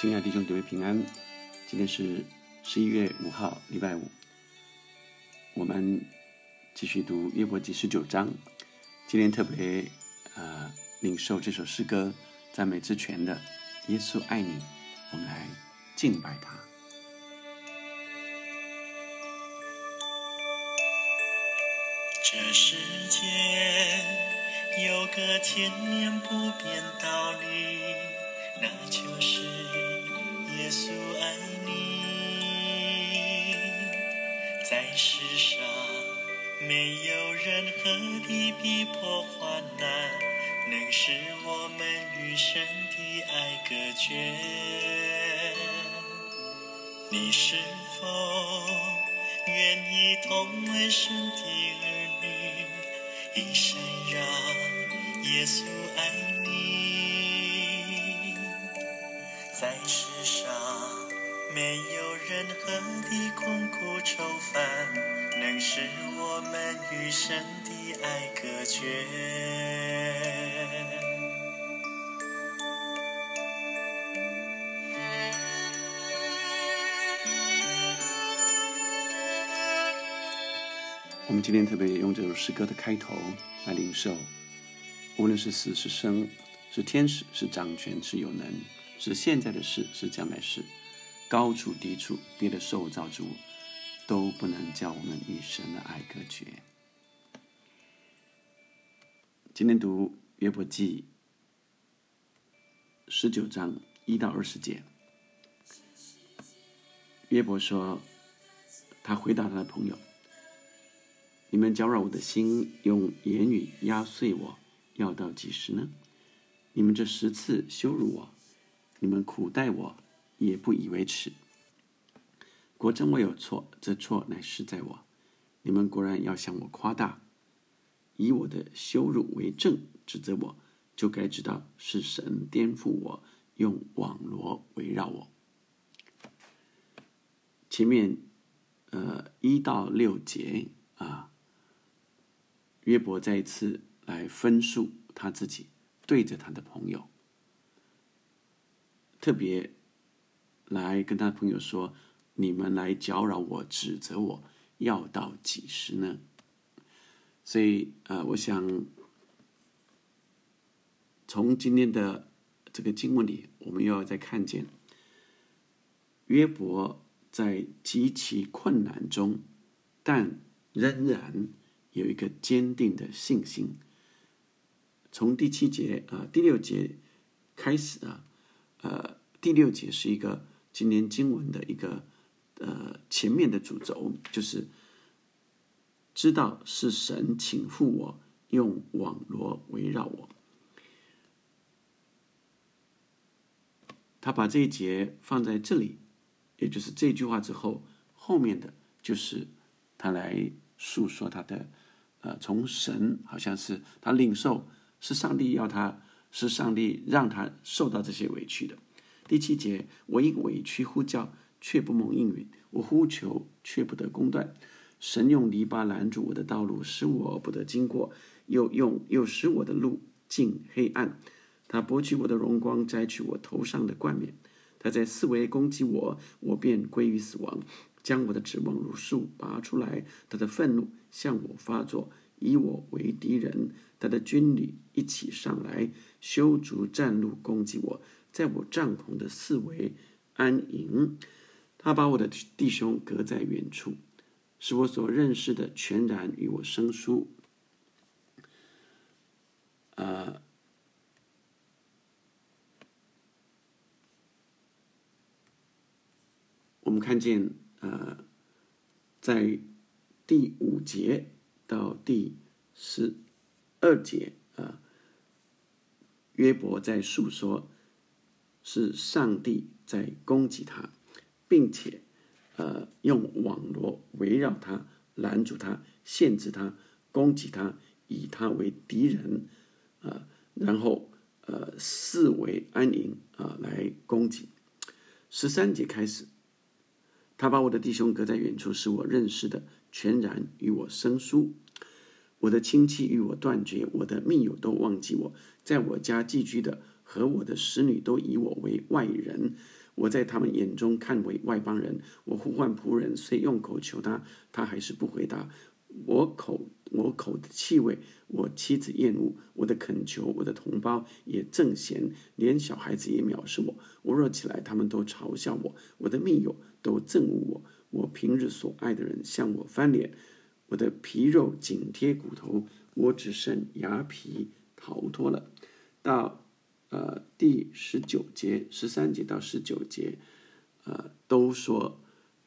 亲爱的弟兄姊妹平安，今天是十一月五号，礼拜五。我们继续读约伯记十九章。今天特别呃领受这首诗歌，赞美之泉的耶稣爱你，我们来敬拜他。这世间有个千年不变道理，那就是。耶稣爱你，在世上没有任何的逼迫患难，能使我们与神的爱隔绝。你是否愿意同为神的儿女，一生让耶稣爱你，在世上。没有任何的痛苦愁烦，能使我们与神的爱隔绝。我们今天特别用这首诗歌的开头来领受，无论是死是生，是天使是掌权是有能，是现在的事是将来事。高处低处，别的受造之物都不能叫我们与神的爱隔绝。今天读约伯记十九章一到二十节，约伯说：“他回答他的朋友，你们搅扰我的心，用言语压碎我，要到几时呢？你们这十次羞辱我，你们苦待我。”也不以为耻。果真我有错，这错乃是在我。你们果然要向我夸大，以我的羞辱为证，指责我，就该知道是神颠覆我，用网罗围绕我。前面，呃，一到六节啊，约伯再一次来分述他自己，对着他的朋友，特别。来跟他朋友说：“你们来搅扰我、指责我，要到几时呢？”所以，呃，我想从今天的这个经文里，我们又要再看见约伯在极其困难中，但仍然有一个坚定的信心。从第七节啊，第六节开始啊，呃，第六节是一个。今年经文的一个呃前面的主轴就是知道是神请付我用网罗围绕我，他把这一节放在这里，也就是这句话之后，后面的就是他来诉说他的呃从神好像是他领受是上帝要他是上帝让他受到这些委屈的。第七节，我因委屈呼叫，却不蒙应允；我呼求，却不得公断。神用篱笆拦住我的道路，使我不得经过；又用又使我的路尽黑暗。他剥去我的荣光，摘去我头上的冠冕。他在四围攻击我，我便归于死亡。将我的指望如树拔出来，他的愤怒向我发作，以我为敌人。他的军旅一起上来，修筑战路攻击我。在我帐篷的四围安营，他把我的弟兄隔在远处，使我所认识的全然与我生疏。呃，我们看见呃，在第五节到第十二节啊，约伯在诉说。是上帝在攻击他，并且，呃，用网络围绕他、拦住他、限制他、攻击他，以他为敌人，啊，然后呃，四围安营啊，来攻击。十三节开始，他把我的弟兄隔在远处，使我认识的全然与我生疏，我的亲戚与我断绝，我的密友都忘记我，在我家寄居的。和我的使女都以我为外人，我在他们眼中看为外邦人。我呼唤仆人，虽用口求他，他还是不回答。我口我口的气味，我妻子厌恶；我的恳求，我的同胞也憎嫌，连小孩子也藐视我。我若起来，他们都嘲笑我；我的密友都憎恶我。我平日所爱的人向我翻脸，我的皮肉紧贴骨头，我只剩牙皮逃脱了。到呃第十九节、十三节到十九节，呃都说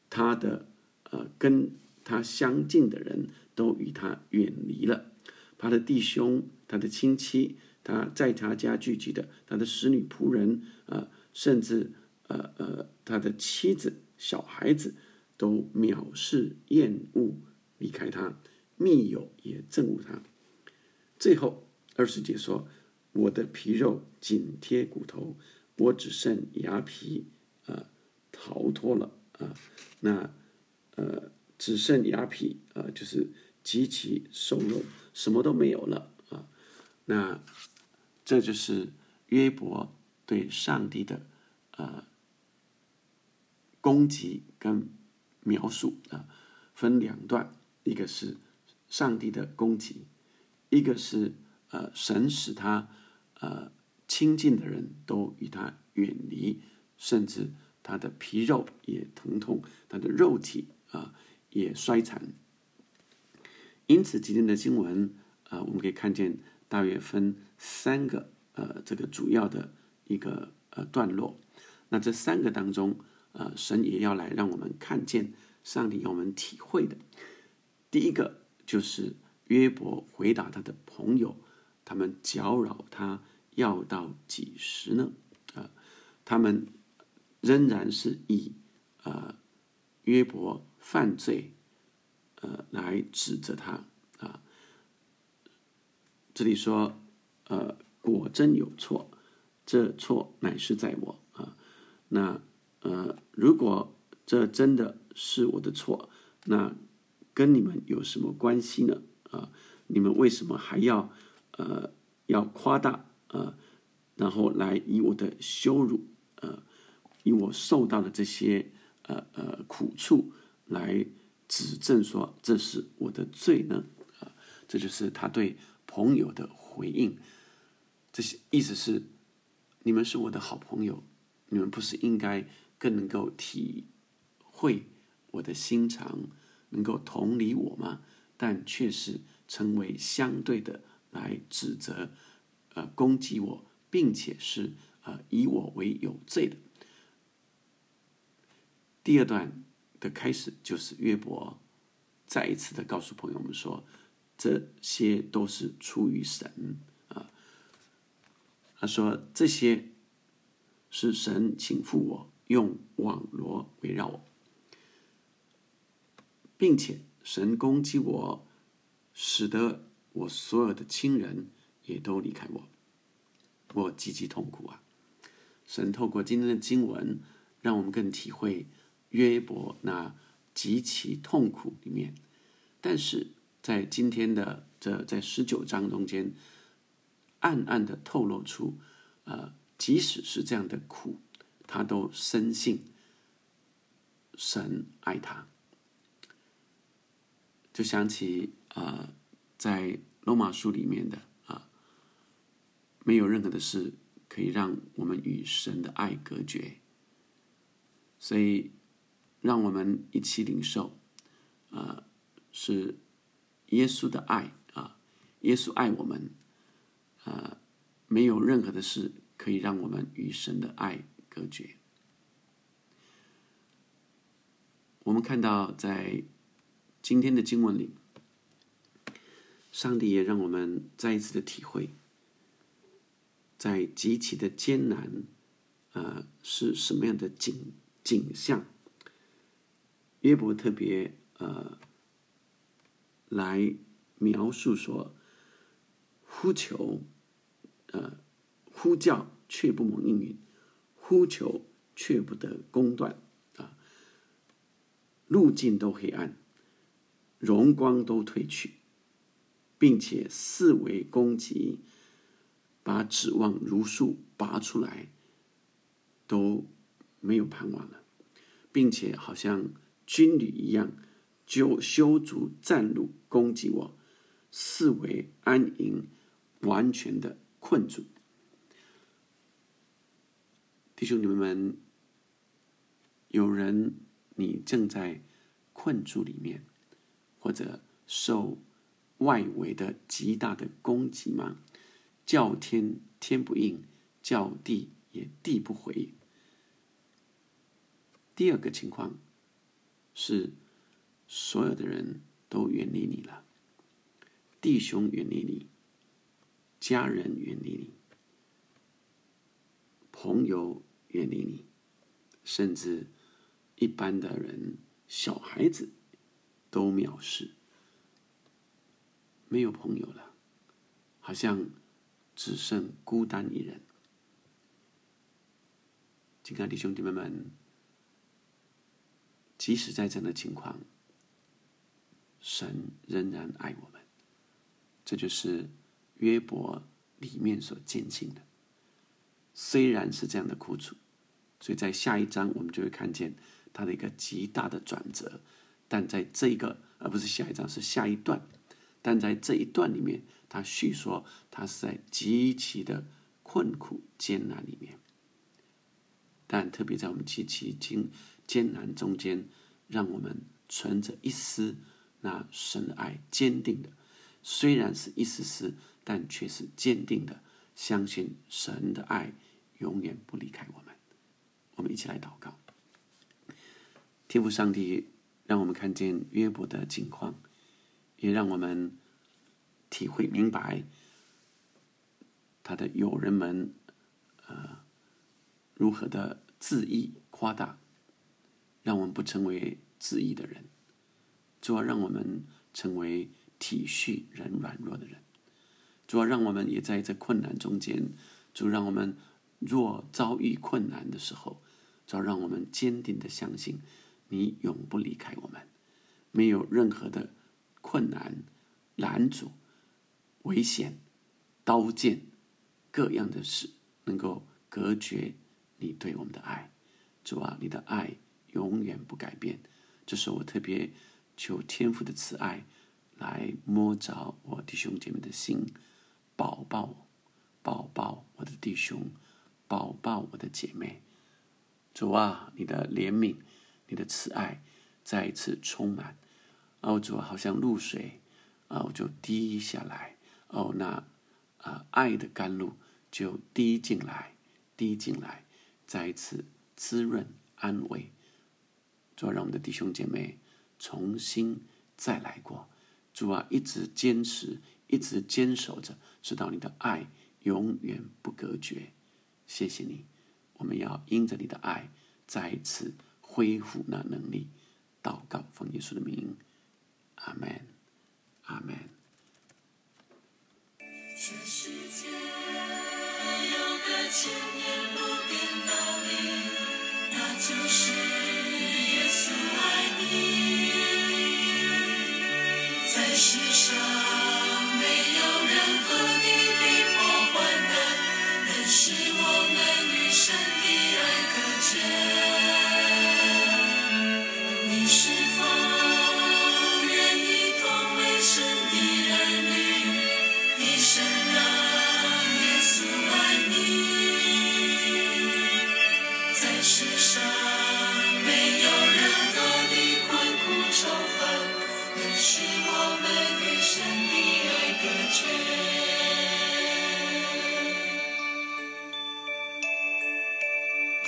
他的呃跟。他相近的人都与他远离了，他的弟兄、他的亲戚、他在他家聚集的他的使女仆人啊，甚至呃呃他的妻子、小孩子都藐视、厌恶、离开他，密友也憎恶他。最后二十节说：“我的皮肉紧贴骨头，我只剩牙皮啊，逃脱了啊。”那呃。只剩牙皮啊，就是极其瘦弱，什么都没有了啊。那这就是约伯对上帝的呃攻击跟描述啊，分两段，一个是上帝的攻击，一个是呃神使他呃亲近的人都与他远离，甚至他的皮肉也疼痛，他的肉体啊。也衰残，因此今天的经文啊，我们可以看见大约分三个呃这个主要的一个呃段落。那这三个当中，呃，神也要来让我们看见上帝要我们体会的。第一个就是约伯回答他的朋友，他们搅扰他要到几时呢？啊，他们仍然是以呃约伯。犯罪，呃，来指责他啊。这里说，呃，果真有错，这错乃是在我啊。那呃，如果这真的是我的错，那跟你们有什么关系呢？啊，你们为什么还要呃要夸大呃？然后来以我的羞辱，呃，以我受到的这些呃呃苦处。来指证说这是我的罪呢？啊，这就是他对朋友的回应。这些意思是，你们是我的好朋友，你们不是应该更能够体会我的心肠，能够同理我吗？但却是成为相对的来指责、呃攻击我，并且是呃以我为有罪的。第二段。的开始就是约伯再一次的告诉朋友们说，这些都是出于神啊。他说这些是神请付我用网罗围绕我，并且神攻击我，使得我所有的亲人也都离开我，我极其痛苦啊！神透过今天的经文，让我们更体会。约伯那极其痛苦里面，但是在今天的这在十九章中间，暗暗的透露出，呃，即使是这样的苦，他都深信神爱他。就想起呃，在罗马书里面的，没有任何的事可以让我们与神的爱隔绝，所以。让我们一起领受，啊，是耶稣的爱啊！耶稣爱我们，啊，没有任何的事可以让我们与神的爱隔绝。我们看到在今天的经文里，上帝也让我们再一次的体会，在极其的艰难，啊，是什么样的景景象？约伯特别呃来描述说，呼求呃呼叫却不蒙应允，呼求却不得公断啊，路径都黑暗，荣光都褪去，并且四围攻击，把指望如数拔出来，都没有盼望了，并且好像军旅一样，就修筑战路攻击我，视为安营，完全的困住。弟兄姊妹们，有人你正在困住里面，或者受外围的极大的攻击吗？叫天天不应，叫地也地不回。第二个情况是，所有的人都远离你了，弟兄远离你，家人远离你。朋友远离你，甚至一般的人、小孩子都藐视，没有朋友了，好像只剩孤单一人。亲爱的兄弟妹们，即使在这样的情况，神仍然爱我们，这就是约伯里面所坚信的。虽然是这样的苦楚，所以在下一章我们就会看见他的一个极大的转折。但在这个，而不是下一章，是下一段。但在这一段里面，他叙说他是在极其的困苦艰难里面。但特别在我们极其艰艰难中间，让我们存着一丝那神的爱，坚定的，虽然是一丝丝，但却是坚定的。相信神的爱永远不离开我们。我们一起来祷告。天父上帝，让我们看见约伯的境况，也让我们体会明白他的友人们，呃，如何的自意夸大，让我们不成为自意的人，主要让我们成为体恤人软弱的人。主要让我们也在这困难中间，主让我们若遭遇困难的时候，主要让我们坚定的相信，你永不离开我们，没有任何的困难、拦阻、危险、刀剑各样的事能够隔绝你对我们的爱。主啊，你的爱永远不改变。这是我特别求天父的慈爱来摸着我弟兄姐妹的心。抱抱，抱抱我的弟兄，抱抱我的姐妹。主啊，你的怜悯，你的慈爱，再一次充满。哦，主啊，好像露水，啊，我，就滴下来。哦，那啊，爱的甘露就滴进来，滴进来，再一次滋润安慰。主啊，让我们的弟兄姐妹重新再来过。主啊，一直坚持。一直坚守着，直到你的爱永远不隔绝。谢谢你，我们要因着你的爱再一次恢复那能力。祷告，奉耶稣的名，阿门，阿门。这世界有个千年不变道理，那就是耶稣爱你。在世上没有任何的逼迫患难但是我们与神的爱隔绝。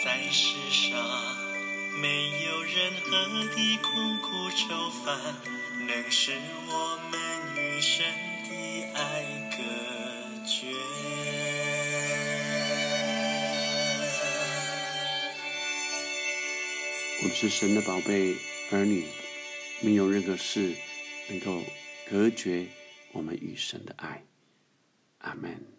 在世上，没有任何的困苦愁烦，能使我们与神的爱隔绝。我们是神的宝贝儿女，没有任何事能够隔绝我们与神的爱。阿门。